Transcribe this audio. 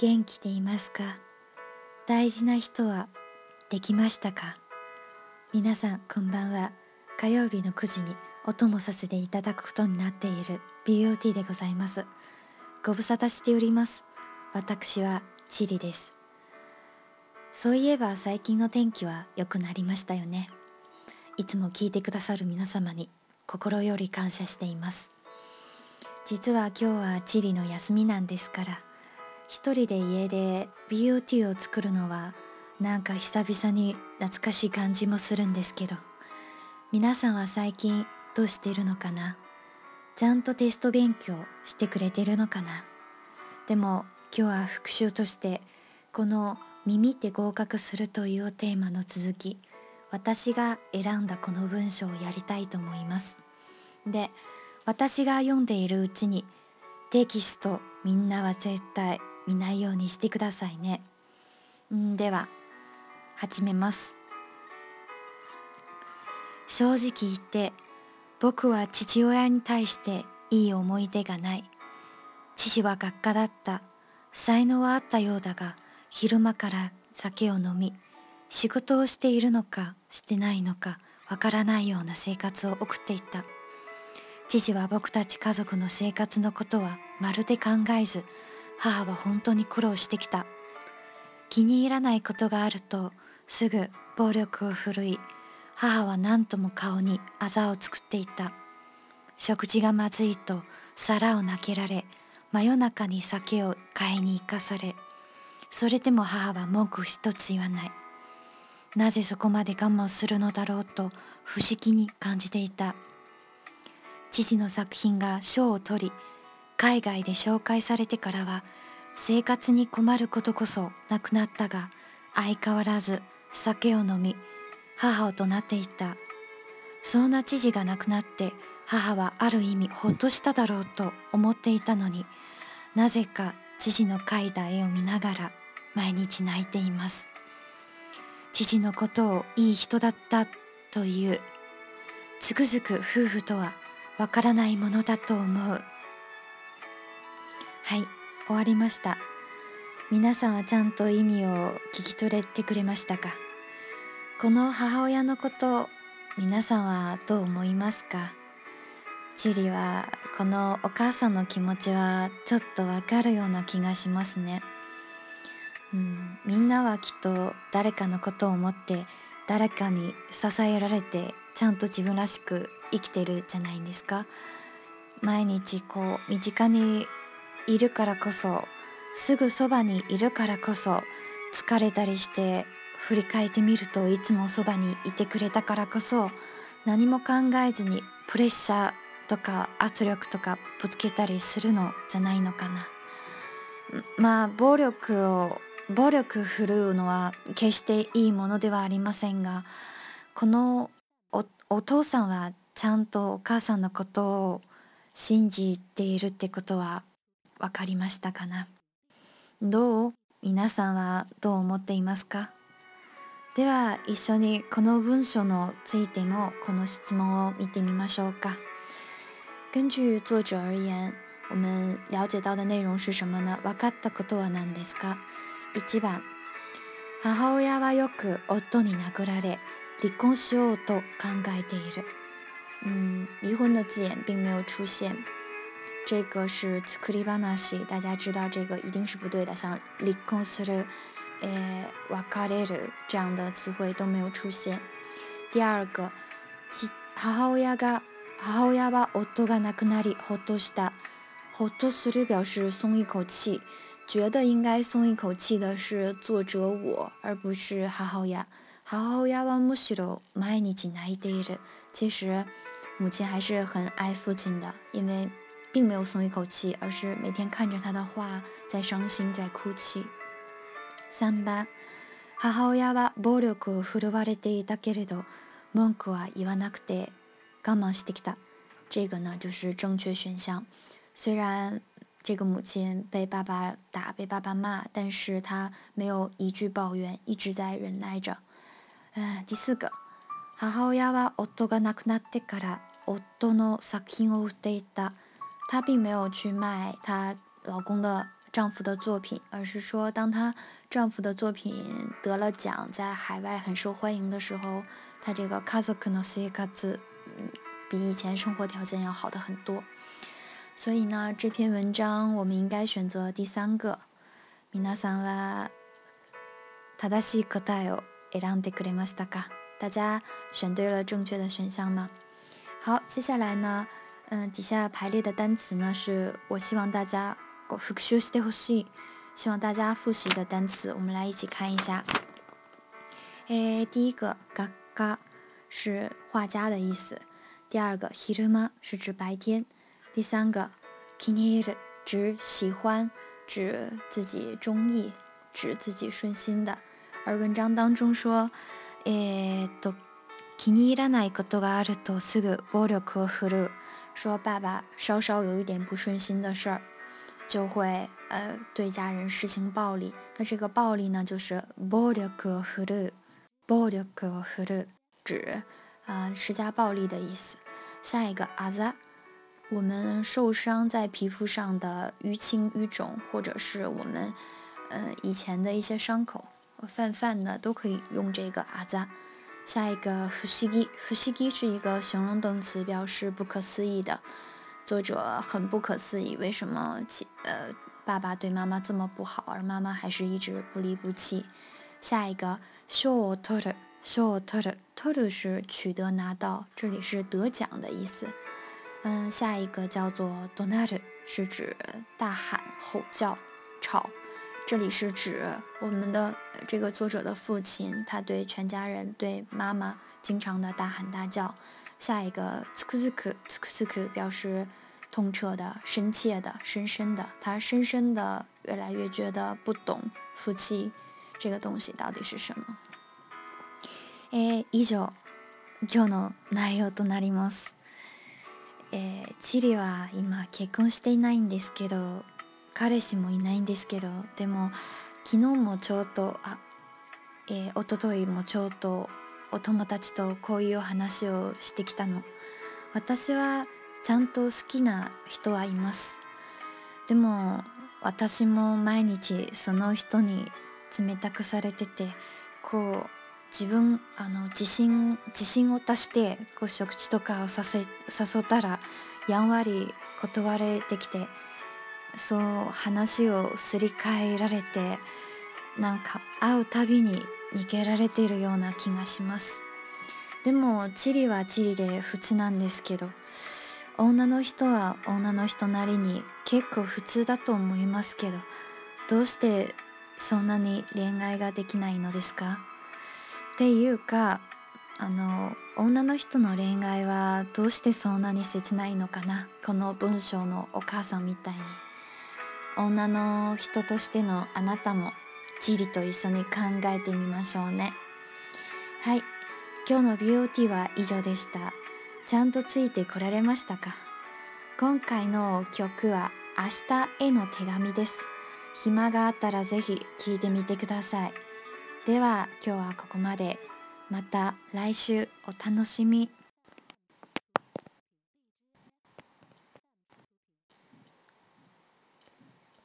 元気でいますか？大事な人はできましたか？皆さんこんばんは。火曜日の9時にお供させていただくことになっている BOT でございます。ご無沙汰しております。私はチリです。そういえば最近の天気は良くなりましたよね。いつも聞いてくださる皆様に心より感謝しています。実は今日はチリの休みなんですから一人で家で BOT を作るのはなんか久々に懐かしい感じもするんですけど。皆さんは最近どうしてるのかな？ちゃんとテスト勉強してくれてるのかな？でも今日は復習としてこの「耳で合格する」というテーマの続き私が選んだこの文章をやりたいと思います。で私が読んでいるうちにテキストみんなは絶対見ないようにしてくださいね。んでは始めます。正直言って僕は父親に対していい思い出がない。父は学科だった。才能はあったようだが昼間から酒を飲み仕事をしているのかしてないのかわからないような生活を送っていた。父は僕たち家族の生活のことはまるで考えず母は本当に苦労してきた。気に入らないことがあるとすぐ暴力を振るい母は何とも顔にあざを作っていた。食事がまずいと皿を投げられ真夜中に酒を買いに行かされそれでも母は文句一つ言わない。なぜそこまで我慢するのだろうと不思議に感じていた。父の作品が賞を取り海外で紹介されてからは生活に困ることこそなくなったが相変わらず酒を飲み母を怒鳴っていた。そんな知事が亡くなって母はある意味ほっとしただろうと思っていたのになぜか父の描いた絵を見ながら毎日泣いています。父のことをいい人だったというつくづく夫婦とはわからないものだと思う。はい終わりました。皆さんはちゃんと意味を聞き取れてくれましたか？この母親のこと皆さんはどう思いますか？チリはこのお母さんの気持ちはちょっとわかるような気がしますね、うん、みんなはきっと誰かのことを思って誰かに支えられてちゃんと自分らしく生きてるじゃないですか。毎日こう身近にいるからこそすぐそばにいるからこそ疲れたりして振り返ってみるといつもそばにいてくれたからこそ何も考えずにプレッシャーとか圧力とかぶつけたりするのじゃないのかな。まあ暴力を暴力振るうのは決していいものではありませんがこのお父さんはちゃんとお母さんのことを信じているってことは分かりましたかな？どう？皆さんはどう思っていますか？では一緒にこの文章のついてのこの質問を見てみましょうか。根据作者而言我们了解到的内容是什么呢？分かったことは何ですか？1番。母親はよく夫に殴られ離婚しようと考えている。嗯，离婚的字眼并没有出现，这个是“クリバナシ”，大家知道这个一定是不对的。像“離婚する”、“え別れる”这样的词汇都没有出现。第二个，母親が母親は夫が亡くなりほっとした。ほっとする表示松一口气，觉得应该松一口气的是作者我，而不是母親。母親はむしろ毎日泣いている。其实。母亲还是很爱父亲的，因为 并没有松一口气，而是每天看着他的画在伤心，在哭泣。三番、母親は暴力を振るわれていたけれど、文句は言わなくて我慢してきた。这个呢就是正确选项。虽然这个母亲被爸爸打，被爸爸骂，但是她没有一句抱怨，一直在忍耐着。嗯，第四个，母親は夫が亡くなってから夫の作品を売っていた， 她并没有去卖她老公的 丈夫的作品，而是说当她丈夫的作品得了奖，在海外很受欢迎的时候，她这个家族の生活比以前生活条件要好的很多。所以呢，这篇文章我们应该选择第三个。皆さんは正しい答えを選んでくれましたか？大家选对了正确的选项吗？好，接下来呢， 嗯，底下排列的单词呢，是我希望大家复習してほしい，希望大家复习的单词，我们来一起看一下。诶，第一个画家是画家的意思，第二个昼間是指白天，第三个気に入る指喜欢，指自己中意，指自己顺心的。而文章当中说，诶，と。気に入らないことがあるとすぐ暴力を振るう。 说爸爸稍稍有一点不顺心的事儿，就会呃对家人实行暴力。那这个暴力呢，就是暴力を振るう，暴力を振るう，指啊施加暴力的意思。下一个あざ，我们受伤在皮肤上的淤青淤肿，或者是我们呃以前的一些伤口泛泛的，都可以用这个あざ。 下一个不思議，不思議是一个形容动词，表示不可思议的。作者很不可思议，为什么呃爸爸对妈妈这么不好，而妈妈还是一直不离不弃？下一个賞を取る，賞を取る，取る是取得拿到，这里是得奖的意思。嗯，下一个叫做怒鳴る，是指大喊、吼叫、吵。 这里是指我们的这个作者的父亲，他对全家人、对妈妈经常的大喊大叫。下一个つくづくつくづく表示痛彻的、深切的、深深的。他深深的越来越觉得不懂夫妻这个东西到底是什么。え以上今日の内容となります。えチリは今結婚していないんですけど。 彼氏もいないんですけどでも昨日もちょうどあ、えー、一昨日もちょうどお友達とこういう話をしてきたの。私はちゃんと好きな人はいます。でも私も毎日その人に冷たくされててこう自分あの自信自信を足してこう食事とかをさせ誘ったらやんわり断れてきてそう話をすり替えられてなんか会うたびに逃げられているような気がします。でもチリはチリで普通なんですけど女の人は女の人なりに結構普通だと思いますけどどうしてそんなに恋愛ができないのですか？っていうかあの女の人の恋愛はどうしてそんなに切ないのかな？この文章のお母さんみたいに。女の人としてのあなたもチリと一緒に考えてみましょうね。はい。今日の BOT は以上でした。ちゃんとついてこられましたか？今回の曲は明日への手紙です。暇があったらぜひ聴いてみてください。では今日はここまで。また来週お楽しみ。